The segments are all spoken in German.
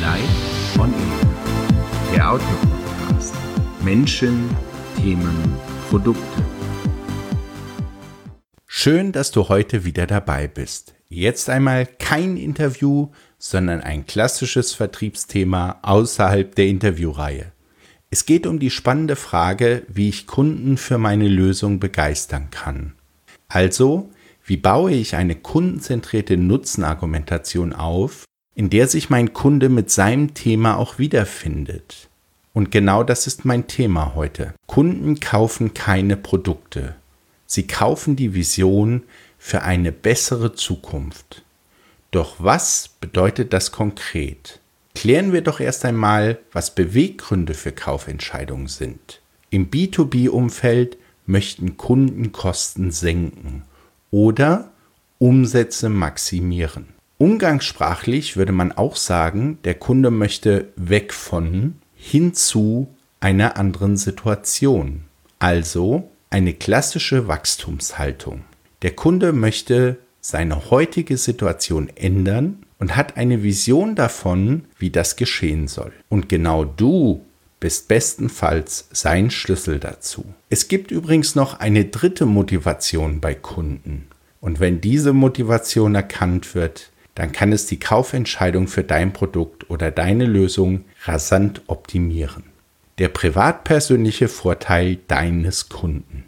Live on Air, der Autopodcast. Menschen, Themen, Produkte. Schön, dass du heute wieder dabei bist. Jetzt einmal kein Interview, sondern ein klassisches Vertriebsthema außerhalb der Interviewreihe. Es geht um die spannende Frage, wie ich Kunden für meine Lösung begeistern kann. Also, wie baue ich eine kundenzentrierte Nutzenargumentation auf, in der sich mein Kunde mit seinem Thema auch wiederfindet? Und genau das ist mein Thema heute. Kunden kaufen keine Produkte. Sie kaufen die Vision für eine bessere Zukunft. Doch was bedeutet das konkret? Klären wir doch erst einmal, was Beweggründe für Kaufentscheidungen sind. Im B2B-Umfeld möchten Kunden Kosten senken oder Umsätze maximieren. Umgangssprachlich würde man auch sagen, der Kunde möchte weg von hin zu einer anderen Situation. Also eine klassische Wachstumshaltung. Der Kunde möchte seine heutige Situation ändern und hat eine Vision davon, wie das geschehen soll. Und genau du bist bestenfalls sein Schlüssel dazu. Es gibt übrigens noch eine dritte Motivation bei Kunden. Und wenn diese Motivation erkannt wird, dann kann es die Kaufentscheidung für dein Produkt oder deine Lösung rasant optimieren. Der privatpersönliche Vorteil deines Kunden.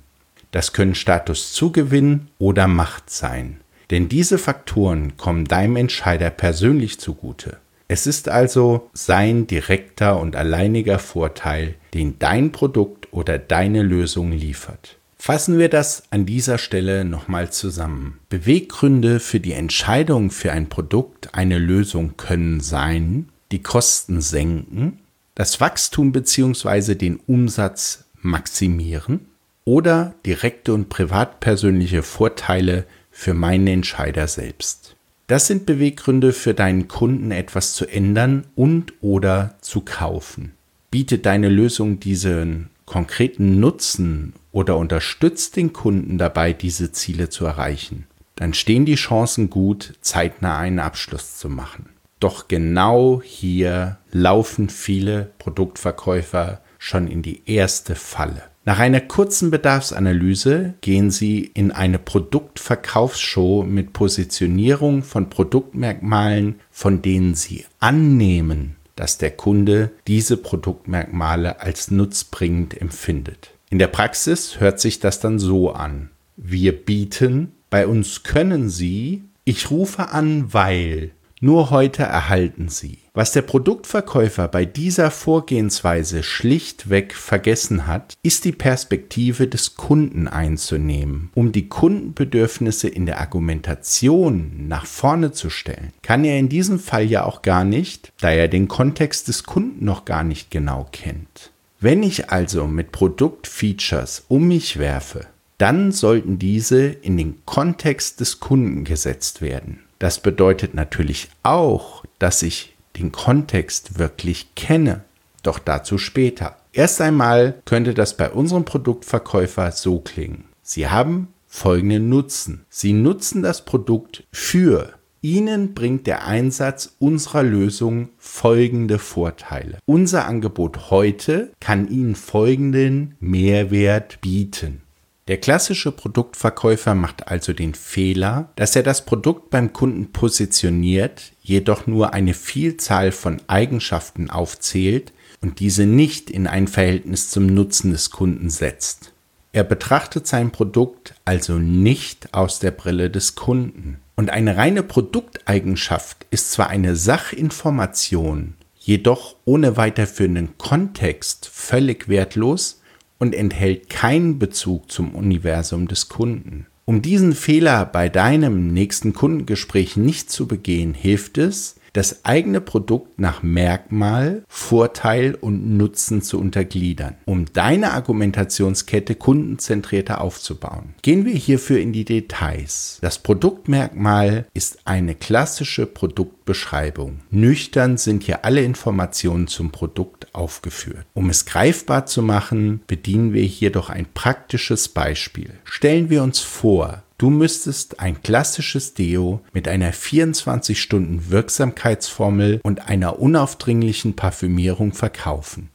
Das können Statuszugewinn oder Macht sein. Denn diese Faktoren kommen deinem Entscheider persönlich zugute. Es ist also sein direkter und alleiniger Vorteil, den dein Produkt oder deine Lösung liefert. Fassen wir das an dieser Stelle nochmal zusammen. Beweggründe für die Entscheidung für ein Produkt, eine Lösung können sein, die Kosten senken, das Wachstum bzw. den Umsatz maximieren oder direkte und privatpersönliche Vorteile für meinen Entscheider selbst. Das sind Beweggründe für deinen Kunden etwas zu ändern und oder zu kaufen. Bietet deine Lösung diesen konkreten Nutzen oder unterstützt den Kunden dabei, diese Ziele zu erreichen, dann stehen die Chancen gut, zeitnah einen Abschluss zu machen. Doch genau hier laufen viele Produktverkäufer schon in die erste Falle. Nach einer kurzen Bedarfsanalyse gehen Sie in eine Produktverkaufsshow mit Positionierung von Produktmerkmalen, von denen Sie annehmen, dass der Kunde diese Produktmerkmale als nutzbringend empfindet. In der Praxis hört sich das dann so an. Wir bieten, bei uns können Sie, ich rufe an, weil nur heute erhalten Sie. Was der Produktverkäufer bei dieser Vorgehensweise schlichtweg vergessen hat, ist die Perspektive des Kunden einzunehmen. Um die Kundenbedürfnisse in der Argumentation nach vorne zu stellen, kann er in diesem Fall ja auch gar nicht, da er den Kontext des Kunden noch gar nicht genau kennt. Wenn ich also mit Produktfeatures um mich werfe, dann sollten diese in den Kontext des Kunden gesetzt werden. Das bedeutet natürlich auch, dass ich den Kontext wirklich kenne. Doch dazu später. Erst einmal könnte das bei unserem Produktverkäufer so klingen. Sie haben folgenden Nutzen. Sie nutzen das Produkt für. Ihnen bringt der Einsatz unserer Lösung folgende Vorteile. Unser Angebot heute kann Ihnen folgenden Mehrwert bieten. Der klassische Produktverkäufer macht also den Fehler, dass er das Produkt beim Kunden positioniert, jedoch nur eine Vielzahl von Eigenschaften aufzählt und diese nicht in ein Verhältnis zum Nutzen des Kunden setzt. Er betrachtet sein Produkt also nicht aus der Brille des Kunden. Und eine reine Produkteigenschaft ist zwar eine Sachinformation, jedoch ohne weiterführenden Kontext völlig wertlos, und enthält keinen Bezug zum Universum des Kunden. Um diesen Fehler bei deinem nächsten Kundengespräch nicht zu begehen, hilft es, das eigene Produkt nach Merkmal, Vorteil und Nutzen zu untergliedern, um deine Argumentationskette kundenzentrierter aufzubauen. Gehen wir hierfür in die Details. Das Produktmerkmal ist eine klassische Produktbeschreibung. Nüchtern sind hier alle Informationen zum Produkt aufgeführt. Um es greifbar zu machen, bedienen wir hier doch ein praktisches Beispiel. Stellen wir uns vor, Du müsstest ein klassisches Deo mit einer 24-Stunden-Wirksamkeitsformel und einer unaufdringlichen Parfümierung verkaufen.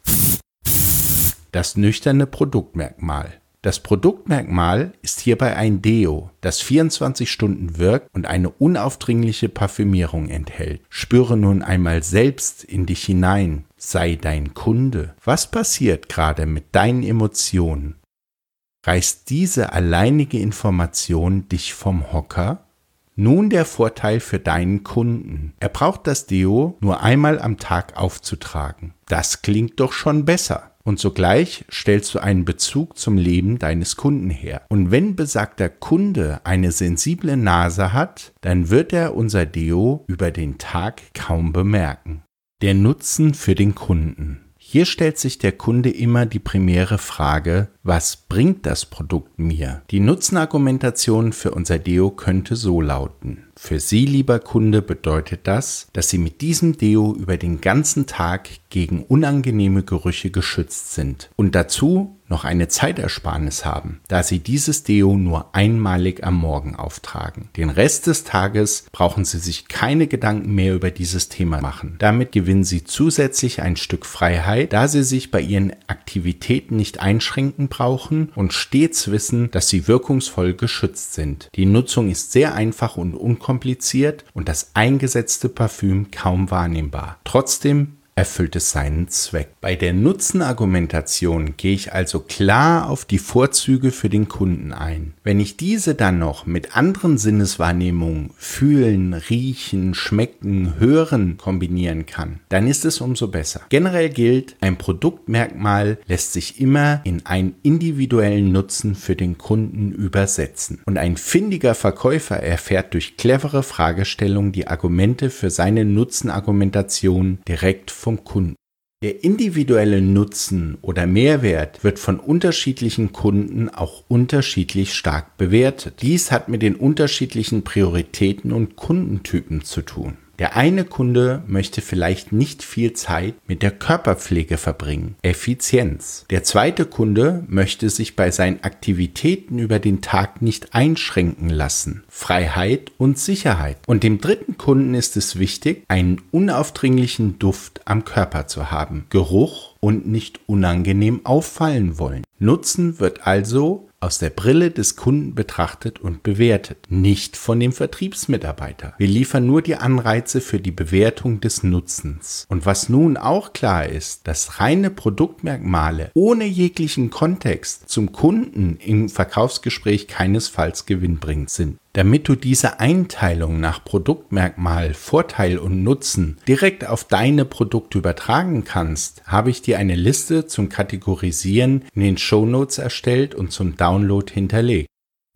Das nüchterne Produktmerkmal. Das Produktmerkmal ist hierbei ein Deo, das 24 Stunden wirkt und eine unaufdringliche Parfümierung enthält. Spüre nun einmal selbst in dich hinein, sei dein Kunde. Was passiert gerade mit deinen Emotionen? Reißt diese alleinige Information dich vom Hocker? Nun der Vorteil für deinen Kunden. Er braucht das Deo nur einmal am Tag aufzutragen. Das klingt doch schon besser und sogleich stellst du einen Bezug zum Leben deines Kunden her. Und wenn besagter Kunde eine sensible Nase hat, dann wird er unser Deo über den Tag kaum bemerken. Der Nutzen für den Kunden. Hier stellt sich der Kunde immer die primäre Frage, was bringt das Produkt mir? Die Nutzenargumentation für unser Deo könnte so lauten. Für Sie, lieber Kunde, bedeutet das, dass Sie mit diesem Deo über den ganzen Tag gegen unangenehme Gerüche geschützt sind und dazu noch eine Zeitersparnis haben, da Sie dieses Deo nur einmalig am Morgen auftragen. Den Rest des Tages brauchen Sie sich keine Gedanken mehr über dieses Thema machen. Damit gewinnen Sie zusätzlich ein Stück Freiheit, da Sie sich bei Ihren Aktivitäten nicht einschränken brauchen und stets wissen, dass Sie wirkungsvoll geschützt sind. Die Nutzung ist sehr einfach und unkompliziert und das eingesetzte Parfüm kaum wahrnehmbar. Trotzdem erfüllt es seinen Zweck. Bei der Nutzenargumentation gehe ich also klar auf die Vorzüge für den Kunden ein. Wenn ich diese dann noch mit anderen Sinneswahrnehmungen fühlen, riechen, schmecken, hören kombinieren kann, dann ist es umso besser. Generell gilt, ein Produktmerkmal lässt sich immer in einen individuellen Nutzen für den Kunden übersetzen. Und ein findiger Verkäufer erfährt durch clevere Fragestellungen die Argumente für seine Nutzenargumentation direkt vom vom Kunden. Der individuelle Nutzen oder Mehrwert wird von unterschiedlichen Kunden auch unterschiedlich stark bewertet. Dies hat mit den unterschiedlichen Prioritäten und Kundentypen zu tun. Der eine Kunde möchte vielleicht nicht viel Zeit mit der Körperpflege verbringen. Effizienz. Der zweite Kunde möchte sich bei seinen Aktivitäten über den Tag nicht einschränken lassen. Freiheit und Sicherheit. Und dem dritten Kunden ist es wichtig, einen unaufdringlichen Duft am Körper zu haben. Geruch und nicht unangenehm auffallen wollen. Nutzen wird also aus der Brille des Kunden betrachtet und bewertet, nicht von dem Vertriebsmitarbeiter. Wir liefern nur die Anreize für die Bewertung des Nutzens. Und was nun auch klar ist, dass reine Produktmerkmale ohne jeglichen Kontext zum Kunden im Verkaufsgespräch keinesfalls gewinnbringend sind. Damit du diese Einteilung nach Produktmerkmal, Vorteil und Nutzen direkt auf deine Produkte übertragen kannst, habe ich dir eine Liste zum Kategorisieren in den Shownotes erstellt und zum Download hinterlegt.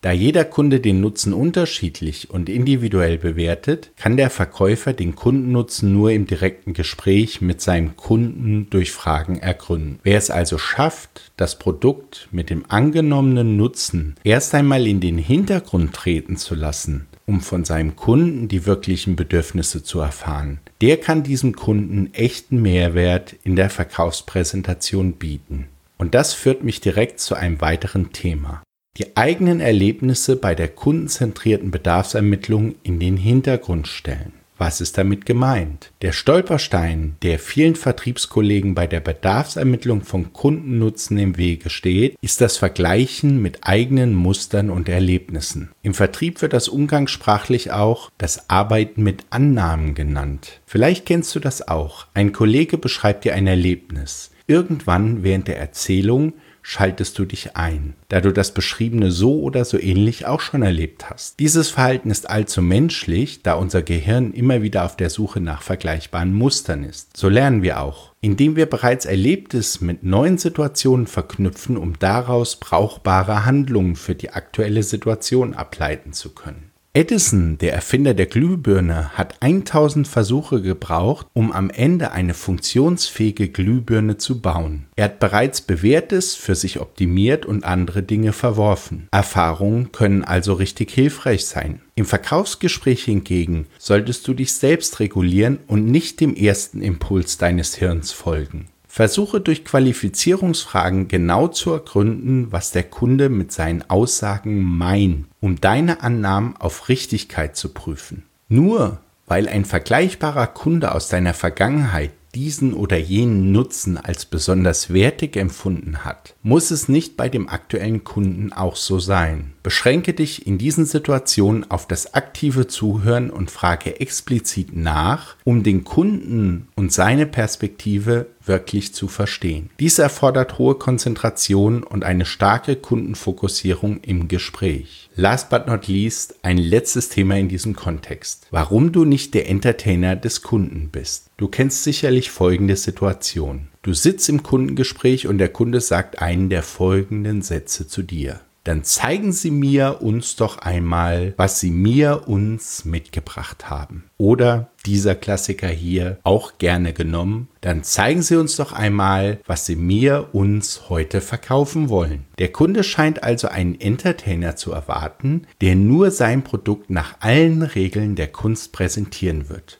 Da jeder Kunde den Nutzen unterschiedlich und individuell bewertet, kann der Verkäufer den Kundennutzen nur im direkten Gespräch mit seinem Kunden durch Fragen ergründen. Wer es also schafft, das Produkt mit dem angenommenen Nutzen erst einmal in den Hintergrund treten zu lassen, um von seinem Kunden die wirklichen Bedürfnisse zu erfahren, der kann diesem Kunden echten Mehrwert in der Verkaufspräsentation bieten. Und das führt mich direkt zu einem weiteren Thema die eigenen Erlebnisse bei der kundenzentrierten Bedarfsermittlung in den Hintergrund stellen. Was ist damit gemeint? Der Stolperstein, der vielen Vertriebskollegen bei der Bedarfsermittlung von Kundennutzen im Wege steht, ist das Vergleichen mit eigenen Mustern und Erlebnissen. Im Vertrieb wird das umgangssprachlich auch das Arbeiten mit Annahmen genannt. Vielleicht kennst du das auch. Ein Kollege beschreibt dir ein Erlebnis. Irgendwann während der Erzählung schaltest du dich ein, da du das Beschriebene so oder so ähnlich auch schon erlebt hast. Dieses Verhalten ist allzu menschlich, da unser Gehirn immer wieder auf der Suche nach vergleichbaren Mustern ist. So lernen wir auch, indem wir bereits Erlebtes mit neuen Situationen verknüpfen, um daraus brauchbare Handlungen für die aktuelle Situation ableiten zu können. Edison, der Erfinder der Glühbirne, hat 1000 Versuche gebraucht, um am Ende eine funktionsfähige Glühbirne zu bauen. Er hat bereits Bewährtes für sich optimiert und andere Dinge verworfen. Erfahrungen können also richtig hilfreich sein. Im Verkaufsgespräch hingegen solltest du dich selbst regulieren und nicht dem ersten Impuls deines Hirns folgen. Versuche durch Qualifizierungsfragen genau zu ergründen, was der Kunde mit seinen Aussagen meint um deine Annahmen auf Richtigkeit zu prüfen. Nur weil ein vergleichbarer Kunde aus deiner Vergangenheit diesen oder jenen Nutzen als besonders wertig empfunden hat, muss es nicht bei dem aktuellen Kunden auch so sein. Beschränke dich in diesen Situationen auf das aktive Zuhören und frage explizit nach, um den Kunden und seine Perspektive wirklich zu verstehen. Dies erfordert hohe Konzentration und eine starke Kundenfokussierung im Gespräch. Last but not least, ein letztes Thema in diesem Kontext. Warum du nicht der Entertainer des Kunden bist. Du kennst sicherlich folgende Situation. Du sitzt im Kundengespräch und der Kunde sagt einen der folgenden Sätze zu dir dann zeigen Sie mir uns doch einmal, was Sie mir uns mitgebracht haben. Oder dieser Klassiker hier auch gerne genommen, dann zeigen Sie uns doch einmal, was Sie mir uns heute verkaufen wollen. Der Kunde scheint also einen Entertainer zu erwarten, der nur sein Produkt nach allen Regeln der Kunst präsentieren wird,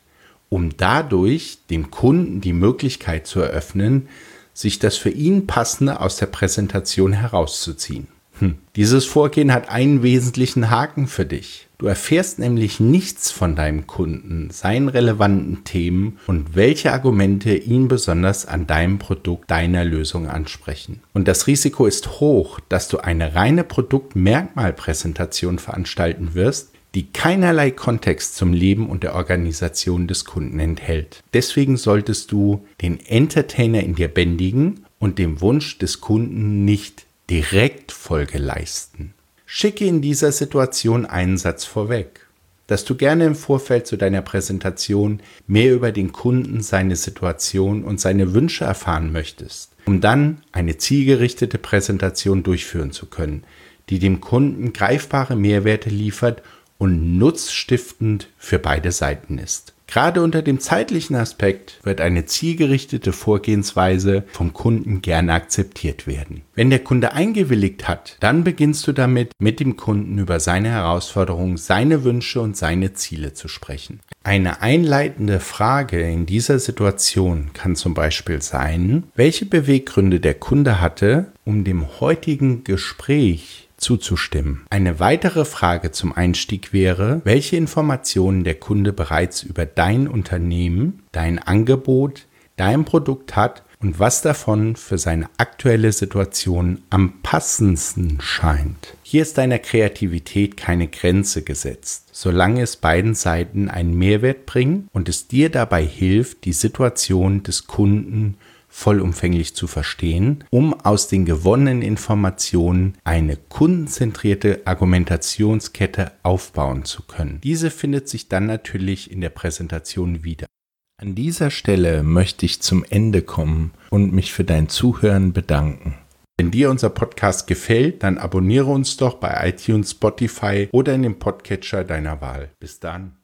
um dadurch dem Kunden die Möglichkeit zu eröffnen, sich das für ihn passende aus der Präsentation herauszuziehen. Hm. Dieses Vorgehen hat einen wesentlichen Haken für dich. Du erfährst nämlich nichts von deinem Kunden, seinen relevanten Themen und welche Argumente ihn besonders an deinem Produkt, deiner Lösung ansprechen. Und das Risiko ist hoch, dass du eine reine Produktmerkmalpräsentation veranstalten wirst, die keinerlei Kontext zum Leben und der Organisation des Kunden enthält. Deswegen solltest du den Entertainer in dir bändigen und dem Wunsch des Kunden nicht direkt Folge leisten. Schicke in dieser Situation einen Satz vorweg, dass du gerne im Vorfeld zu deiner Präsentation mehr über den Kunden, seine Situation und seine Wünsche erfahren möchtest, um dann eine zielgerichtete Präsentation durchführen zu können, die dem Kunden greifbare Mehrwerte liefert und nutzstiftend für beide Seiten ist. Gerade unter dem zeitlichen Aspekt wird eine zielgerichtete Vorgehensweise vom Kunden gerne akzeptiert werden. Wenn der Kunde eingewilligt hat, dann beginnst du damit, mit dem Kunden über seine Herausforderungen, seine Wünsche und seine Ziele zu sprechen. Eine einleitende Frage in dieser Situation kann zum Beispiel sein, welche Beweggründe der Kunde hatte, um dem heutigen Gespräch zuzustimmen. Eine weitere Frage zum Einstieg wäre, welche Informationen der Kunde bereits über dein Unternehmen, dein Angebot, dein Produkt hat und was davon für seine aktuelle Situation am passendsten scheint. Hier ist deiner Kreativität keine Grenze gesetzt, solange es beiden Seiten einen Mehrwert bringt und es dir dabei hilft, die Situation des Kunden vollumfänglich zu verstehen, um aus den gewonnenen Informationen eine kundenzentrierte Argumentationskette aufbauen zu können. Diese findet sich dann natürlich in der Präsentation wieder. An dieser Stelle möchte ich zum Ende kommen und mich für dein Zuhören bedanken. Wenn dir unser Podcast gefällt, dann abonniere uns doch bei iTunes, Spotify oder in dem Podcatcher deiner Wahl. Bis dann.